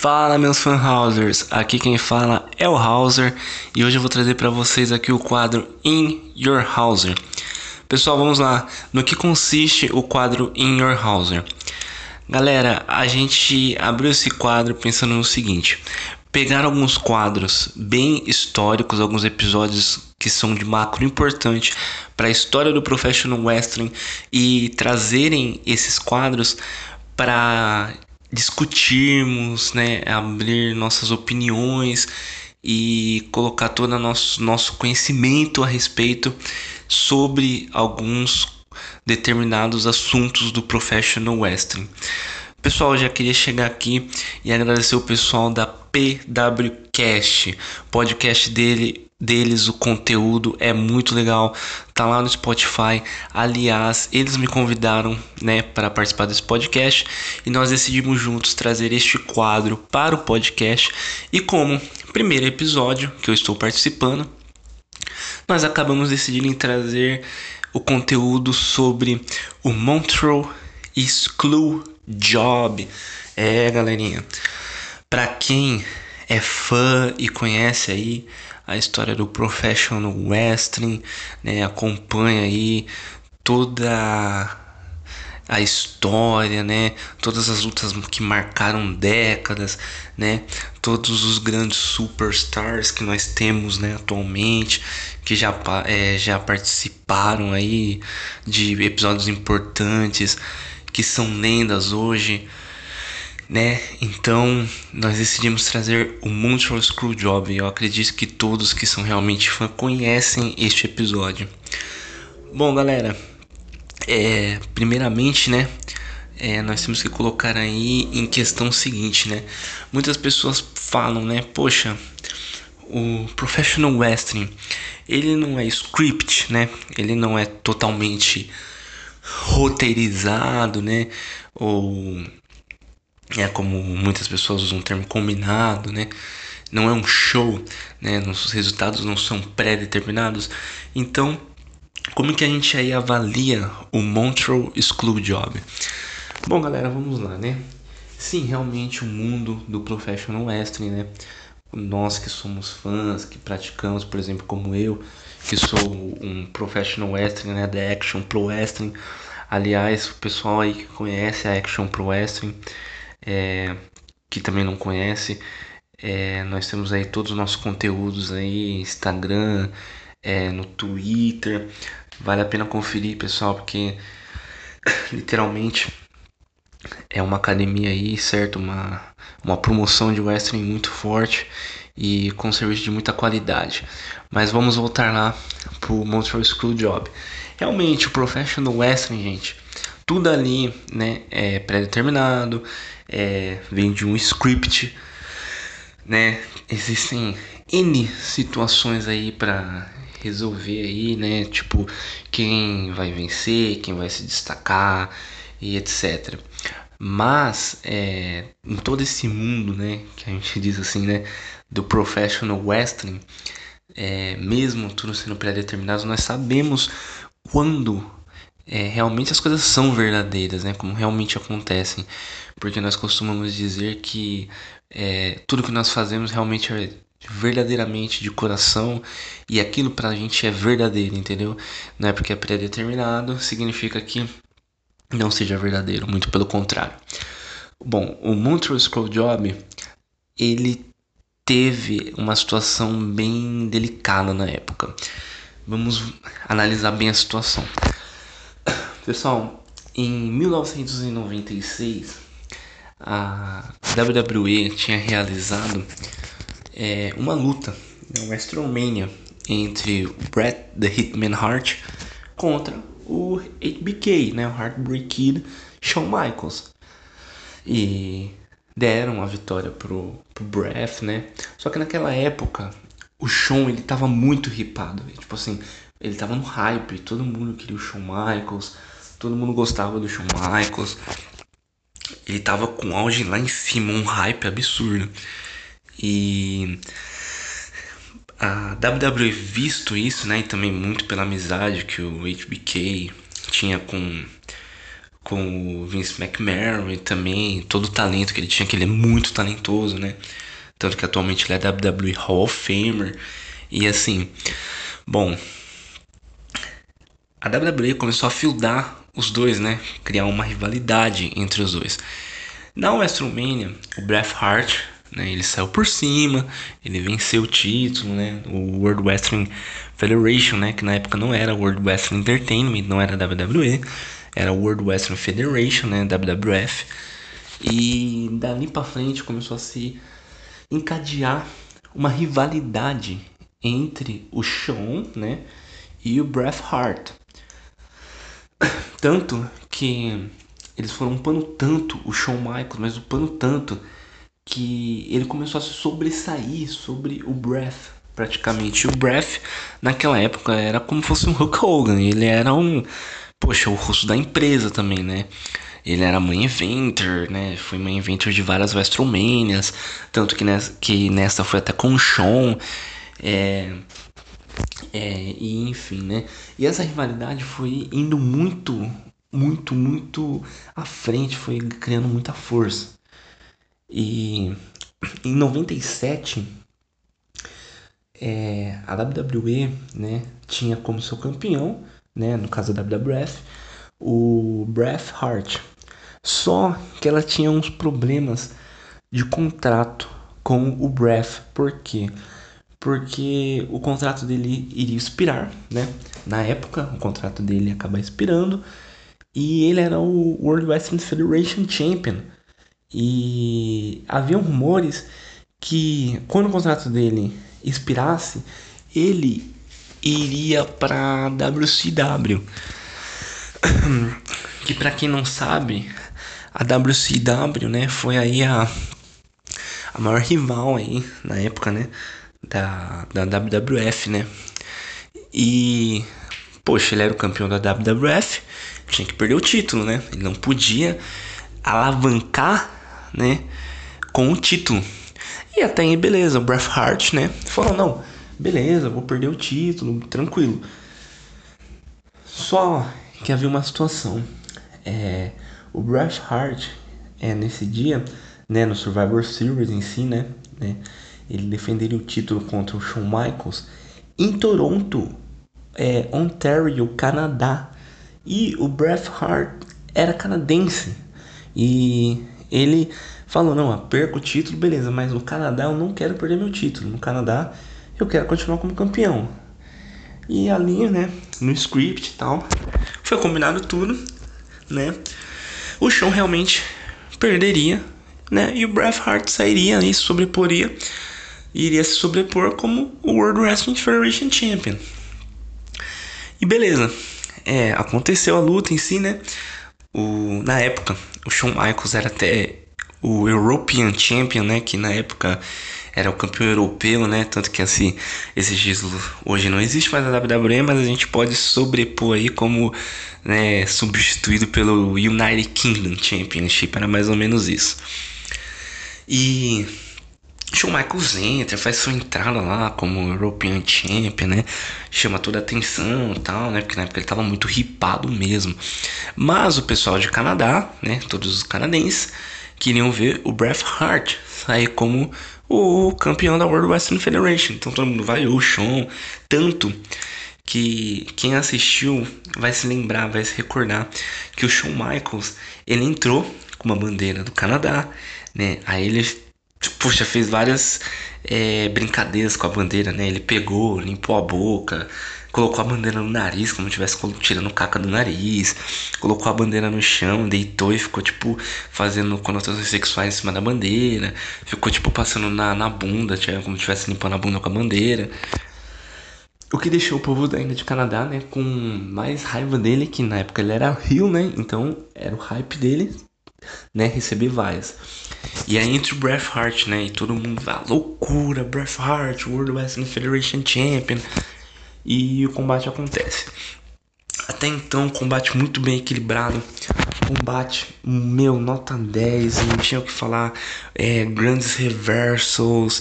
Fala meus fanhousers, aqui quem fala é o Hauser e hoje eu vou trazer para vocês aqui o quadro In Your Hauser. Pessoal, vamos lá. No que consiste o quadro In Your Hauser? Galera, a gente abriu esse quadro pensando no seguinte: pegar alguns quadros bem históricos, alguns episódios que são de macro importante para a história do professional wrestling e trazerem esses quadros para discutirmos, né, abrir nossas opiniões e colocar todo o nosso, nosso conhecimento a respeito sobre alguns determinados assuntos do professional wrestling. Pessoal, já queria chegar aqui e agradecer o pessoal da PWCast, podcast dele deles, o conteúdo é muito legal, tá lá no Spotify. Aliás, eles me convidaram, né, para participar desse podcast e nós decidimos juntos trazer este quadro para o podcast. E como primeiro episódio que eu estou participando, nós acabamos decidindo em trazer o conteúdo sobre o Montreal School Job. É, galerinha, para quem é fã e conhece aí a história do professional wrestling, né? Acompanha aí toda a história, né? Todas as lutas que marcaram décadas, né? Todos os grandes superstars que nós temos, né? Atualmente, que já, é, já participaram aí de episódios importantes, que são lendas hoje né? Então nós decidimos trazer o Montreal Screwjob. Eu acredito que todos que são realmente fãs conhecem este episódio. Bom, galera, é, primeiramente, né? É, nós temos que colocar aí em questão o seguinte, né? Muitas pessoas falam, né? Poxa, o professional wrestling ele não é script, né? Ele não é totalmente roteirizado, né? Ou é como muitas pessoas usam o termo combinado, né? Não é um show, né? Os resultados não são pré-determinados. Então, como que a gente aí avalia o Montreal School Job? Bom, galera, vamos lá, né? Sim, realmente o mundo do professional wrestling, né? Nós que somos fãs, que praticamos, por exemplo, como eu, que sou um professional wrestling, né, da Action Pro Wrestling. Aliás, o pessoal aí que conhece a Action Pro Wrestling, é, que também não conhece, é, nós temos aí todos os nossos conteúdos aí, Instagram, é, no Twitter. Vale a pena conferir, pessoal, porque literalmente é uma academia aí, certo? Uma, uma promoção de wrestling muito forte e com serviço de muita qualidade. Mas vamos voltar lá pro Montreal School Job. Realmente, o professional wrestling, gente, tudo ali, né, é pré-determinado, é, vem de um script, né? Existem N situações aí para resolver aí, né? Tipo, quem vai vencer, quem vai se destacar e etc. Mas é, em todo esse mundo, né, que a gente diz assim, né, do professional wrestling, é, mesmo tudo sendo pré-determinado, nós sabemos quando é, realmente as coisas são verdadeiras, né? Como realmente acontecem. Porque nós costumamos dizer que é, tudo que nós fazemos realmente é verdadeiramente de coração e aquilo pra gente é verdadeiro, entendeu? Não é porque é pré-determinado, significa que não seja verdadeiro, muito pelo contrário. Bom, o Scroll Job, ele teve uma situação bem delicada na época. Vamos analisar bem a situação. Pessoal, em 1996, a WWE tinha realizado é, uma luta, né, uma WrestleMania, entre o Bret The Hitman Hart contra o HBK, né, o Heartbreak Kid, Shawn Michaels. E deram a vitória pro, pro Bret, né? Só que naquela época o Shawn ele tava muito ripado, tipo assim, ele tava no hype, todo mundo queria o Shawn Michaels, todo mundo gostava do Shawn Michaels. Ele tava com auge lá em cima, um hype absurdo. E a WWE visto isso, né, e também muito pela amizade que o HBK tinha com com o Vince McMahon também, todo o talento que ele tinha, que ele é muito talentoso, né? Tanto que atualmente ele é WWE Hall of Famer. E assim, bom, a WWE começou a fildar os dois, né? Criar uma rivalidade entre os dois. Na WrestleMania, o Bret Hart, né, ele saiu por cima, ele venceu o título, né, o World Wrestling Federation, né, que na época não era World Wrestling Entertainment, não era WWE, era World Wrestling Federation, né, WWF. E dali para frente começou a se encadear uma rivalidade entre o Shawn, né, e o Bret Hart. Tanto que eles foram pano tanto o Shawn Michaels, mas o pano tanto que ele começou a se sobressair sobre o Bret, praticamente. O Bret, naquela época, era como fosse um Hulk Hogan. Ele era um, poxa, o rosto da empresa também, né? Ele era main eventer, né? Foi main eventer de várias WrestleManias, tanto que nessa, que nessa foi até com o Shawn. É, é, e enfim, né? E essa rivalidade foi indo muito, muito, muito à frente, foi criando muita força. E em 97, é, a WWE né, tinha como seu campeão, né, no caso da WWF, o Bret Hart. Só que ela tinha uns problemas de contrato com o Bret. Por quê? Porque o contrato dele iria expirar, né? Na época, o contrato dele ia acabar expirando. E ele era o World Wrestling Federation Champion. E havia rumores que quando o contrato dele expirasse, ele iria para WCW. Que para quem não sabe, a WCW, né, foi aí a a maior rival aí na época, né, da, da WWF, né? E poxa, ele era o campeão da WWF, tinha que perder o título, né? Ele não podia alavancar né, com o título. E até aí, beleza, o Bret Hart, né, falou, não, beleza, vou perder o título, tranquilo. Só que havia uma situação, é, o Bret Hart, é, nesse dia, né, no Survivor Series em si, né, né, ele defenderia o título contra o Shawn Michaels em Toronto, é, Ontario, Canadá. E o Bret Hart era canadense. E ele falou: não, perco o título, beleza, mas no Canadá eu não quero perder meu título. No Canadá eu quero continuar como campeão. E ali, né, no script e tal, foi combinado tudo, né? O show realmente perderia, né? E o Bret Hart sairia e sobreporia, iria se sobrepor como o World Wrestling Federation Champion. E beleza, é, aconteceu a luta em si, né? O, na época, o Shawn Michaels era até o European Champion, né? Que na época era o campeão europeu, né? Tanto que assim, esse título hoje não existe mais na WWE, mas a gente pode sobrepor aí como né, substituído pelo United Kingdom Championship, era mais ou menos isso. E Michaels entra, faz sua entrada lá como European Champion, né? Chama toda a atenção e tal, né? Porque na época ele tava muito ripado mesmo. Mas o pessoal de Canadá, né? Todos os canadenses queriam ver o Bret Hart sair como o campeão da World Wrestling Federation. Então todo mundo vai, o Shawn. Tanto que quem assistiu vai se lembrar, vai se recordar que o Shawn Michaels ele entrou com uma bandeira do Canadá, né? Aí ele puxa, fez várias é, brincadeiras com a bandeira, né? Ele pegou, limpou a boca, colocou a bandeira no nariz, como se estivesse tirando caca do nariz, colocou a bandeira no chão, deitou e ficou, tipo, fazendo conotações sexuais em cima da bandeira, ficou, tipo, passando na, na bunda, como se estivesse limpando a bunda com a bandeira. O que deixou o povo ainda de Canadá, né, com mais raiva dele, que na época ele era Rio, né, então era o hype dele, né, receber vaias. E aí entre o Bret Hart, né, e todo mundo vai, loucura, Bret Hart, World Wrestling Federation Champion, e o combate acontece. Até então, combate muito bem equilibrado, combate, meu, nota 10, não tinha o que falar, é, grandes reversals,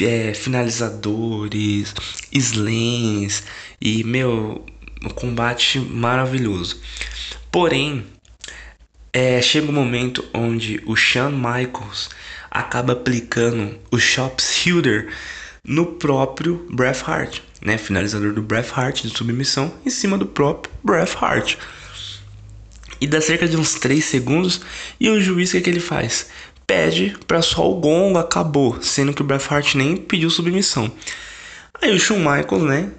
é, finalizadores, slams, e, meu, um combate maravilhoso. Porém, é, chega um momento onde o Shawn Michaels acaba aplicando o Shopshooter no próprio Bret Hart, né? Finalizador do Bret Hart de submissão em cima do próprio Bret Hart. E dá cerca de uns 3 segundos e o juiz o que, é que ele faz? Pede para só o gongo acabou, sendo que o Bret Hart nem pediu submissão. Aí o Shawn Michaels, né,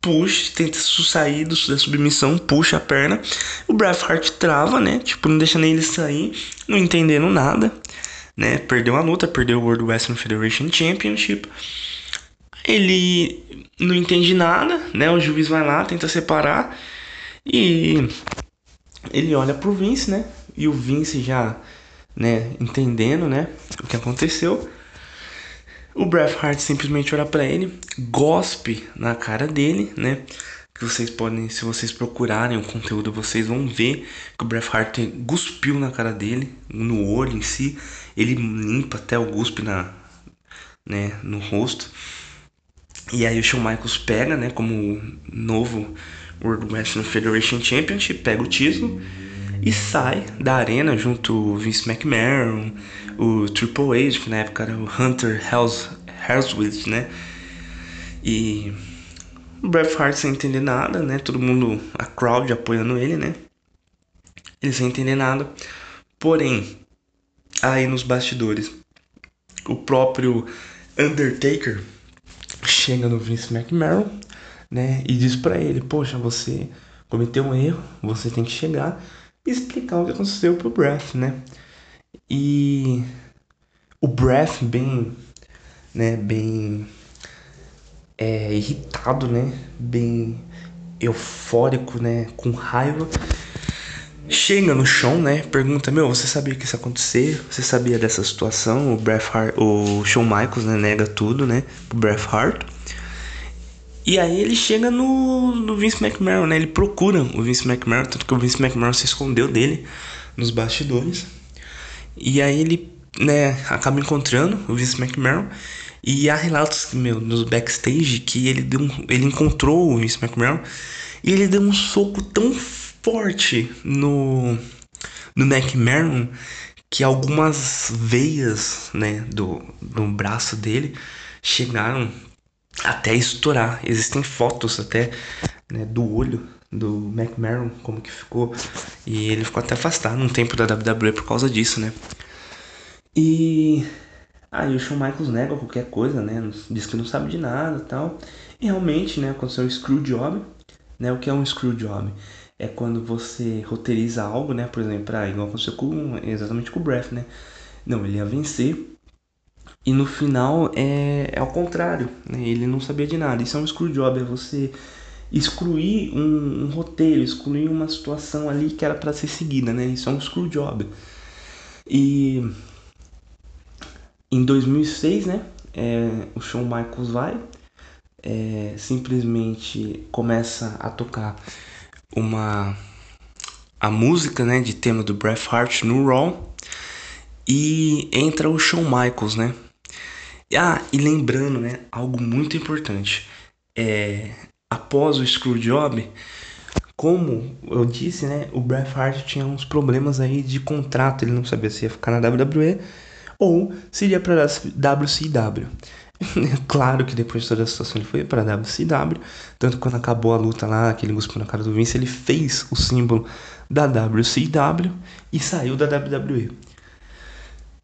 puxa, tenta sair da submissão, puxa a perna. O Bret Hart trava, né? Tipo, não deixa nem ele sair, não entendendo nada, né? Perdeu a luta, perdeu o World Wrestling Federation Championship. Ele não entende nada, né? O juiz vai lá, tenta separar e ele olha pro Vince, né? E o Vince já, né, entendendo, né, o que aconteceu. O Bret Hart simplesmente olha para ele, gospe na cara dele, né? Que vocês podem, se vocês procurarem o conteúdo, vocês vão ver que o Bret Hart cuspiu na cara dele, no olho em si. Ele limpa até o guspe na, né, no rosto. E aí o Shawn Michaels pega, né, como novo World Wrestling Federation Championship, pega o título e sai da arena junto o Vince McMahon, o Triple H, que na época era o Hunter Helmswith, né? E o Bret Hart sem entender nada, né? Todo mundo, a crowd apoiando ele, né? Ele sem entender nada. Porém, aí nos bastidores, o próprio Undertaker chega no Vince McMahon, né? E diz para ele: Poxa, você cometeu um erro, você tem que chegar explicar o que aconteceu pro Breath, né? E o Breath bem, né, bem é, irritado, né? Bem eufórico, né? Com raiva. Chega no chão, né? Pergunta: Meu, você sabia que isso ia acontecer? Você sabia dessa situação? O Bret Hart, o Shawn Michaels, né? Nega tudo, né? Pro Bret Hart. E aí ele chega no, no Vince McMahon, né? Ele procura o Vince McMahon, tanto que o Vince McMahon se escondeu dele nos bastidores. E aí ele, né, acaba encontrando o Vince McMahon. E há relatos, meu, nos backstage que ele deu um, ele encontrou o Vince McMahon e ele deu um soco tão forte no no McMahon que algumas veias, né, do, do braço dele chegaram até estourar. Existem fotos até né, do olho do McMahon, como que ficou. E ele ficou até afastado um tempo da WWE por causa disso, né? E aí o Shawn Michaels nega qualquer coisa, né? Diz que não sabe de nada tal. E realmente, né, aconteceu um screw job. Né? O que é um screw job? É quando você roteiriza algo, né? Por exemplo, ah, igual aconteceu com, exatamente com o Breath, né? Não, ele ia vencer e no final é, é ao contrário, né? ele não sabia de nada. Isso é um screwjob, é você excluir um, um roteiro, excluir uma situação ali que era para ser seguida, né? Isso é um screwjob. E em 2006, né? É, o Shawn Michaels vai, é, simplesmente começa a tocar uma a música, né, de tema do Bret Hart no Raw e entra o Shawn Michaels, né? Ah, e lembrando, né, algo muito importante. É, após o Screwjob, como eu disse, né, o Bret Hart tinha uns problemas aí de contrato, ele não sabia se ia ficar na WWE ou se iria para WCW. claro que depois de toda a situação ele foi para WCW, tanto quando acabou a luta lá, aquele cuspiu na cara do Vince, ele fez o símbolo da WCW e saiu da WWE.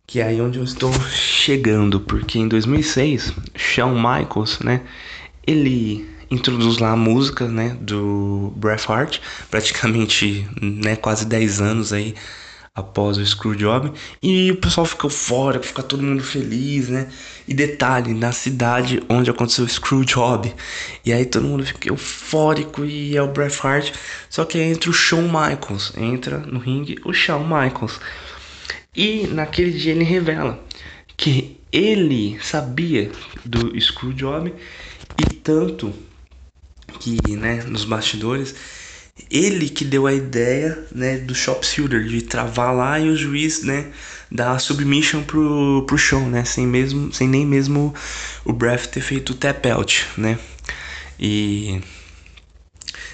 Que é aí onde eu estou chegando, porque em 2006, Shawn Michaels, né, ele introduz lá a música, né, do Bret Hart, praticamente, né, quase 10 anos aí após o Screwjob, e o pessoal fica fora, fica todo mundo feliz, né? E detalhe, na cidade onde aconteceu o Screwjob, e aí todo mundo fica eufórico e é o Bret Hart, só que entra o Shawn Michaels, entra no ringue o Shawn Michaels. E naquele dia ele revela que ele sabia do Screwjob e tanto que, né, nos bastidores, ele que deu a ideia, né, do Shopshooter de travar lá e o juiz, né, dar submission pro, pro show, né, sem mesmo, sem nem mesmo o Breath ter feito o tap out, né? E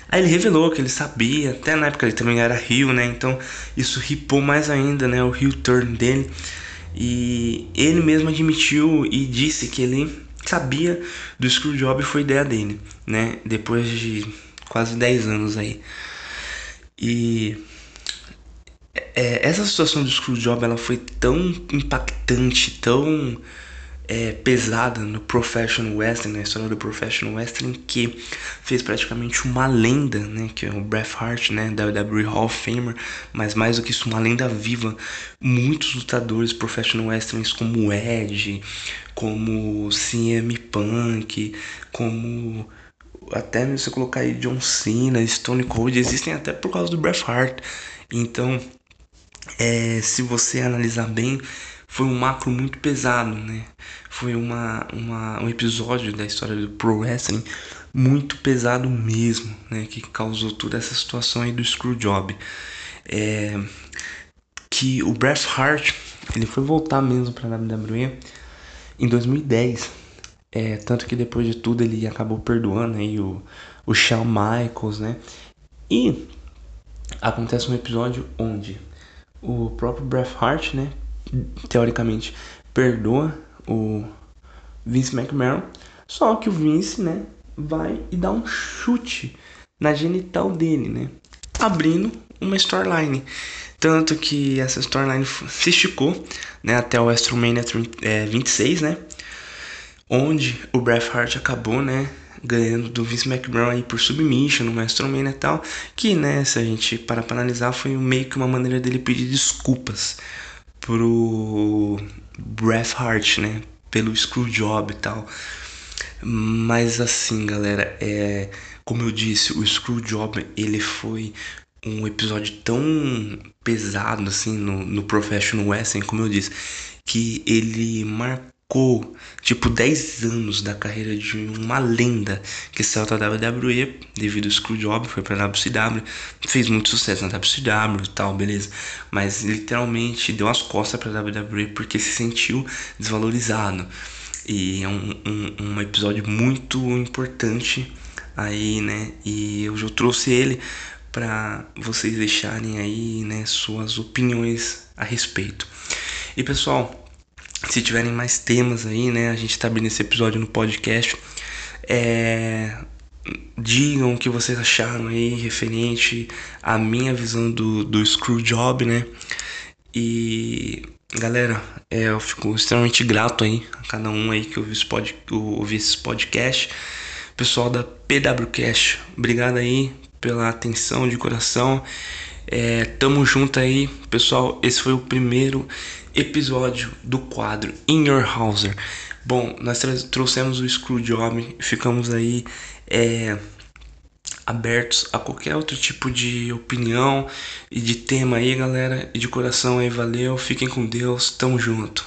Aí ele revelou que ele sabia, até na época ele também era Rio, né? Então isso ripou mais ainda, né? O Rio turn dele. E ele mesmo admitiu e disse que ele sabia do Screwjob foi ideia dele, né? Depois de quase 10 anos aí. E é, essa situação do Screwjob ela foi tão impactante, tão é, pesada no Professional Wrestling, na história do Professional Wrestling, que fez praticamente uma lenda, né, que é o Bret Hart, né, WWE Hall of Famer, mas mais do que isso, uma lenda viva. Muitos lutadores Professional Wrestling como Edge, como CM Punk, como até se você colocar aí John Cena, Stone Cold, existem até por causa do Bret Hart. Então, é, se você analisar bem, foi um macro muito pesado, né? Foi uma, uma, um episódio da história do Pro Wrestling muito pesado mesmo, né? Que causou toda essa situação aí do Screwjob. É, que o Bret Hart, ele foi voltar mesmo pra WWE em 2010. É, tanto que depois de tudo ele acabou perdoando aí o, o Shawn Michaels, né? E acontece um episódio onde o próprio Bret Hart, né, teoricamente perdoa o Vince McMahon, só que o Vince, né, vai e dá um chute na genital dele, né, abrindo uma storyline. Tanto que essa storyline se esticou, né, até o WrestleMania 26, né, onde o Bret Hart acabou, né, ganhando do Vince McMahon aí por submission no WrestleMania e tal, que né, se a gente parar para analisar, foi meio que uma maneira dele pedir desculpas pro Bret Hart, né, pelo Screwjob e tal. Mas assim, galera, é como eu disse, o Screwjob ele foi um episódio tão pesado assim no, no Professional Wrestling, como eu disse, que ele marcou marcou tipo 10 anos da carreira de uma lenda que saiu da WWE devido ao Screwjob, foi pra WCW, fez muito sucesso na WCW e tal, beleza, mas literalmente deu as costas pra WWE porque se sentiu desvalorizado. E é um, um, um episódio muito importante aí, né? E hoje eu trouxe ele para vocês deixarem aí, né, suas opiniões a respeito. E pessoal, se tiverem mais temas aí, né? A gente tá abrindo esse episódio no podcast. É, digam o que vocês acharam aí referente à minha visão do, do Screwjob, né? E galera, é, eu fico extremamente grato aí a cada um aí que ouviu esse, pod, ouvi esse podcast. Pessoal da PWCast, obrigado aí pela atenção de coração. É, tamo junto aí, pessoal. Esse foi o primeiro episódio do quadro In Your Houser. Bom, nós trouxemos o Screwjob, ficamos aí é, abertos a qualquer outro tipo de opinião e de tema aí, galera. E de coração aí, valeu, fiquem com Deus, tamo junto.